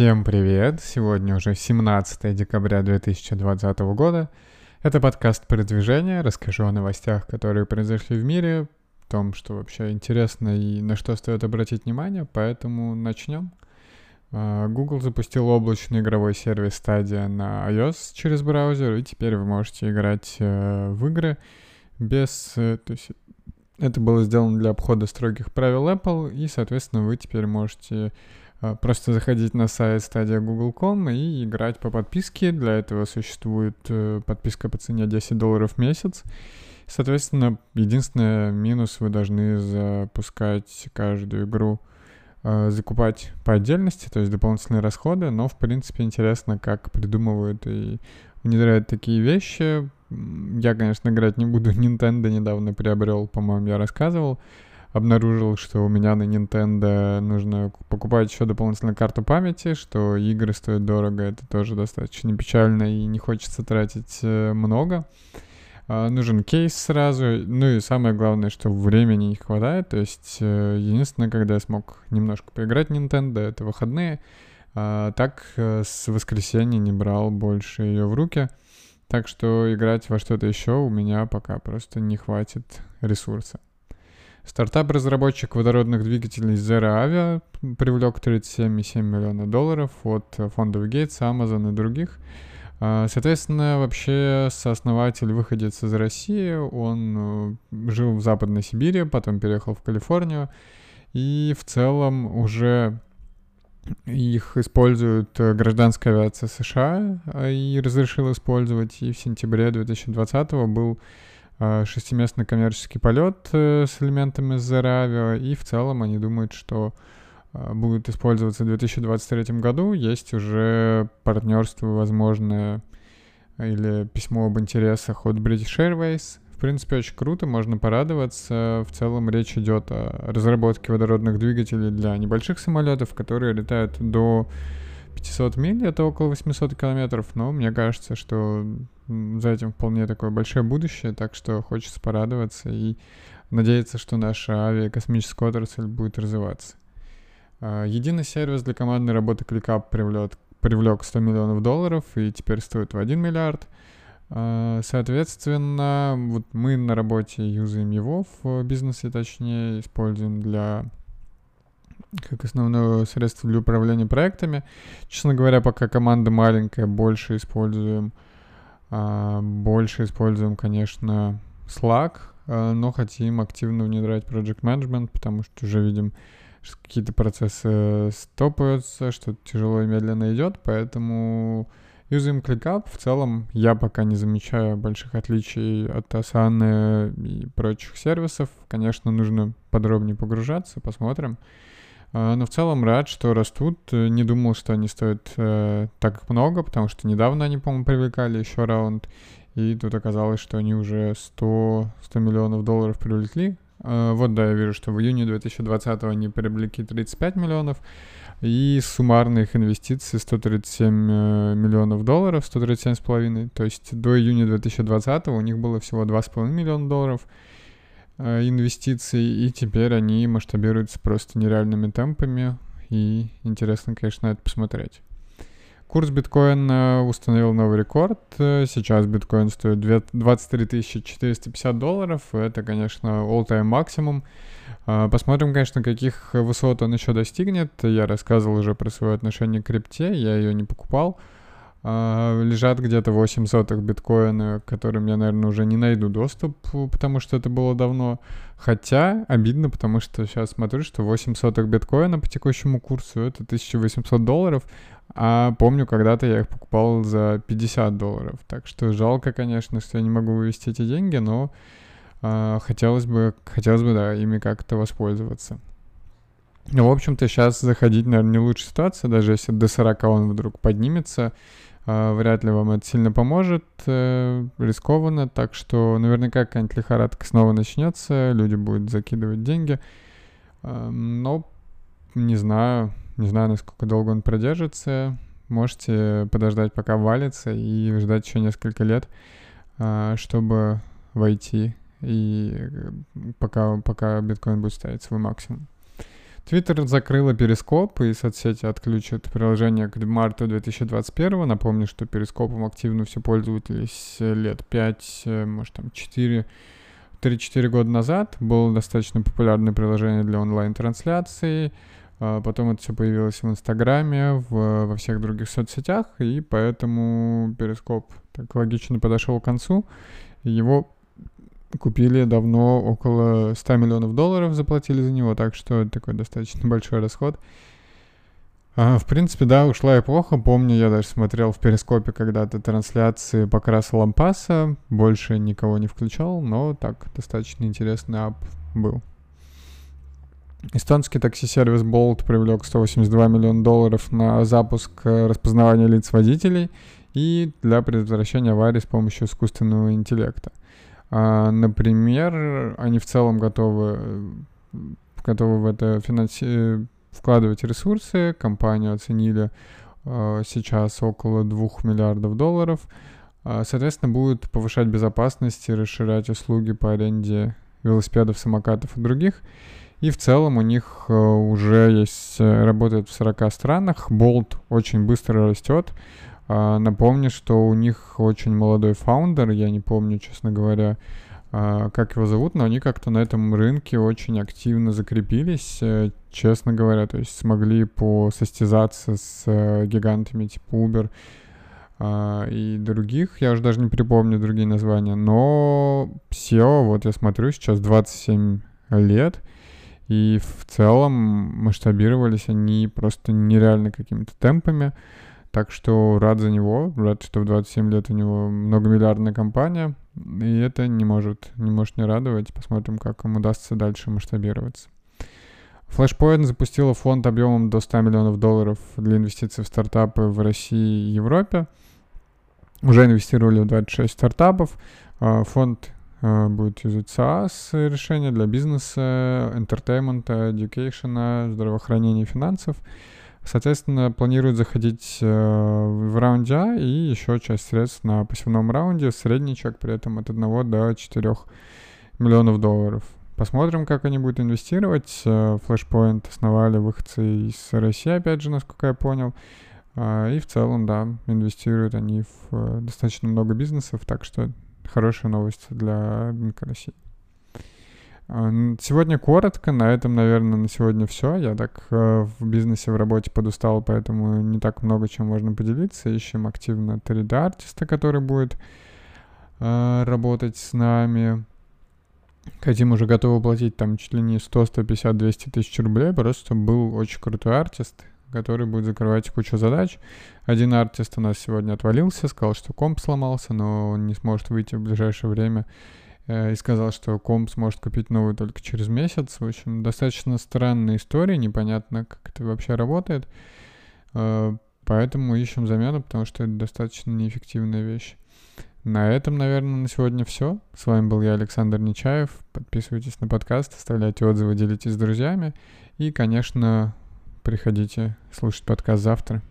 Всем привет! Сегодня уже 17 декабря 2020 года. Это подкаст «Продвижение». Расскажу о новостях, которые произошли в мире, о том, что вообще интересно и на что стоит обратить внимание, поэтому начнем. А, Google запустил облачный игровой сервис Stadia на iOS через браузер, и теперь вы можете играть э, в игры без... Э, то есть это было сделано для обхода строгих правил Apple, и, соответственно, вы теперь можете просто заходить на сайт стадия Google.com и играть по подписке. Для этого существует э, подписка по цене 10 долларов в месяц. Соответственно, единственный минус вы должны запускать каждую игру, э, закупать по отдельности, то есть дополнительные расходы, но в принципе интересно, как придумывают и внедряют такие вещи. Я, конечно, играть не буду. Nintendo недавно приобрел, по-моему, я рассказывал обнаружил, что у меня на Nintendo нужно покупать еще дополнительную карту памяти, что игры стоят дорого, это тоже достаточно печально и не хочется тратить э, много. А, нужен кейс сразу, ну и самое главное, что времени не хватает, то есть э, единственное, когда я смог немножко поиграть в Nintendo, это выходные, а, так э, с воскресенья не брал больше ее в руки. Так что играть во что-то еще у меня пока просто не хватит ресурса. Стартап-разработчик водородных двигателей Zero Avia привлек 37,7 миллиона долларов от фондов Gates, Amazon и других. А, соответственно, вообще сооснователь выходец из России, он э, жил в Западной Сибири, потом переехал в Калифорнию, и в целом уже их использует э, гражданская авиация США и разрешил использовать, и в сентябре 2020 был шестиместный коммерческий полет э, с элементами Zero и в целом они думают, что а, будет использоваться в 2023 году. Есть уже партнерство возможное или письмо об интересах от British Airways. В принципе, очень круто, можно порадоваться. В целом речь идет о разработке водородных двигателей для небольших самолетов, которые летают до 500 миль, это около 800 километров, но мне кажется, что за этим вполне такое большое будущее, так что хочется порадоваться и надеяться, что наша авиакосмическая отрасль будет развиваться. А, единый сервис для командной работы ClickUp привлек, привлек 100 миллионов долларов и теперь стоит в 1 миллиард. А, соответственно, вот мы на работе юзаем его в бизнесе, точнее, используем для как основное средство для управления проектами. Честно говоря, пока команда маленькая, больше используем, а, больше используем, конечно, Slack, а, но хотим активно внедрять Project Management, потому что уже видим, что какие-то процессы стопаются, что тяжело и медленно идет, поэтому юзаем ClickUp. В целом я пока не замечаю больших отличий от Asana и прочих сервисов. Конечно, нужно подробнее погружаться, посмотрим. А, но в целом рад, что растут. Не думал, что они стоят э, так много, потому что недавно они, по-моему, привлекали еще раунд. И тут оказалось, что они уже 100, 100 миллионов долларов привлекли. Э, вот, да, я вижу, что в июне 2020 они привлекли 35 миллионов. И суммарные их инвестиции 137 э, миллионов долларов, 137,5. То есть до июня 2020 у них было всего 2,5 миллиона долларов. Э, инвестиций, и теперь они масштабируются просто нереальными темпами, и интересно, конечно, это посмотреть. Курс биткоина установил новый рекорд. Сейчас биткоин стоит 23 450 долларов. Это, конечно, all-time максимум. Э, посмотрим, конечно, каких высот он еще достигнет. Я рассказывал уже про свое отношение к крипте. Я ее не покупал. Uh, лежат где-то 8 сотых биткоина, к которым я, наверное, уже не найду доступ, потому что это было давно. Хотя обидно, потому что сейчас смотрю, что 8 сотых биткоина по текущему курсу это 1800 долларов, а помню, когда-то я их покупал за 50 долларов. Так что жалко, конечно, что я не могу вывести эти деньги, но uh, хотелось бы, хотелось бы, да, ими как-то воспользоваться. Ну, в общем-то, сейчас заходить, наверное, не лучшая ситуация, даже если до 40 он вдруг поднимется, а, вряд ли вам это сильно поможет, э, рискованно, так что наверняка какая-нибудь лихорадка снова начнется, люди будут закидывать деньги, но не знаю, не знаю, насколько долго он продержится, можете подождать, пока валится, и ждать еще несколько лет, а, чтобы войти, и э, пока, пока биткоин будет ставить свой максимум. Твиттер закрыла Перископ, и соцсети отключат приложение к марту 2021. Напомню, что Перископом активно все пользовались лет 5, э, может там 4, 3-4 года назад. Было достаточно популярное приложение для онлайн-трансляции. А потом это все появилось в Инстаграме, в, во всех других соцсетях, и поэтому Перископ так логично подошел к концу. Его купили давно, около 100 миллионов долларов заплатили за него, так что такой достаточно большой расход. А, в принципе, да, ушла эпоха. Помню, я даже смотрел в перископе когда-то трансляции покраса лампаса. Больше никого не включал, но так, достаточно интересный ап был. Эстонский такси-сервис Bolt привлек 182 миллиона долларов на запуск э, распознавания лиц водителей и для предотвращения аварий с помощью искусственного интеллекта. А, например, они в целом готовы, готовы в это финанси... вкладывать ресурсы. Компанию оценили а, сейчас около 2 миллиардов долларов. А, соответственно, будут повышать безопасность и расширять услуги по аренде велосипедов, самокатов и других. И в целом у них уже есть, э, работает в 40 странах. Болт очень быстро растет. А, напомню, что у них очень молодой фаундер, я не помню, честно говоря, а, как его зовут, но они как-то на этом рынке очень активно закрепились, э, честно говоря, то есть смогли посостязаться с э, гигантами типа Uber а, и других, я уже даже не припомню другие названия, но SEO, вот я смотрю, сейчас 27 лет, и в целом масштабировались они просто нереально какими-то темпами. Так что рад за него, рад, что в 27 лет у него многомиллиардная компания, и это не может, не может не радовать. Посмотрим, как ему удастся дальше масштабироваться. Flashpoint запустила фонд объемом до 100 миллионов долларов для инвестиций в стартапы в России и Европе. Уже инвестировали в 26 стартапов. А, фонд а, будет юзать SaaS решения для бизнеса, entertainment, education, здравоохранения и финансов. Соответственно, планируют заходить э, в раунде А и еще часть средств на пассивном раунде. Средний чек при этом от 1 до 4 миллионов долларов. Посмотрим, как они будут инвестировать. Э, Flashpoint основали выходцы из России, опять же, насколько я понял. Э, и в целом, да, инвестируют они в достаточно много бизнесов, так что хорошая новость для рынка России. А, сегодня коротко, на этом, наверное, на сегодня все. Я так э, в бизнесе, в работе подустал, поэтому не так много чем можно поделиться. Ищем активно 3D-артиста, который будет э, работать с нами. Хотим уже готовы платить там чуть ли не 100, 150, 200 тысяч рублей, просто чтобы был очень крутой артист, который будет закрывать кучу задач. Один артист у нас сегодня отвалился, сказал, что комп сломался, но он не сможет выйти в ближайшее время и сказал, что комп сможет купить новую только через месяц. В общем, достаточно странная история, непонятно, как это вообще работает. Э, поэтому ищем замену, потому что это достаточно неэффективная вещь. На этом, наверное, на сегодня все. С вами был я, Александр Нечаев. Подписывайтесь на подкаст, оставляйте отзывы, делитесь с друзьями. И, конечно, приходите слушать подкаст завтра.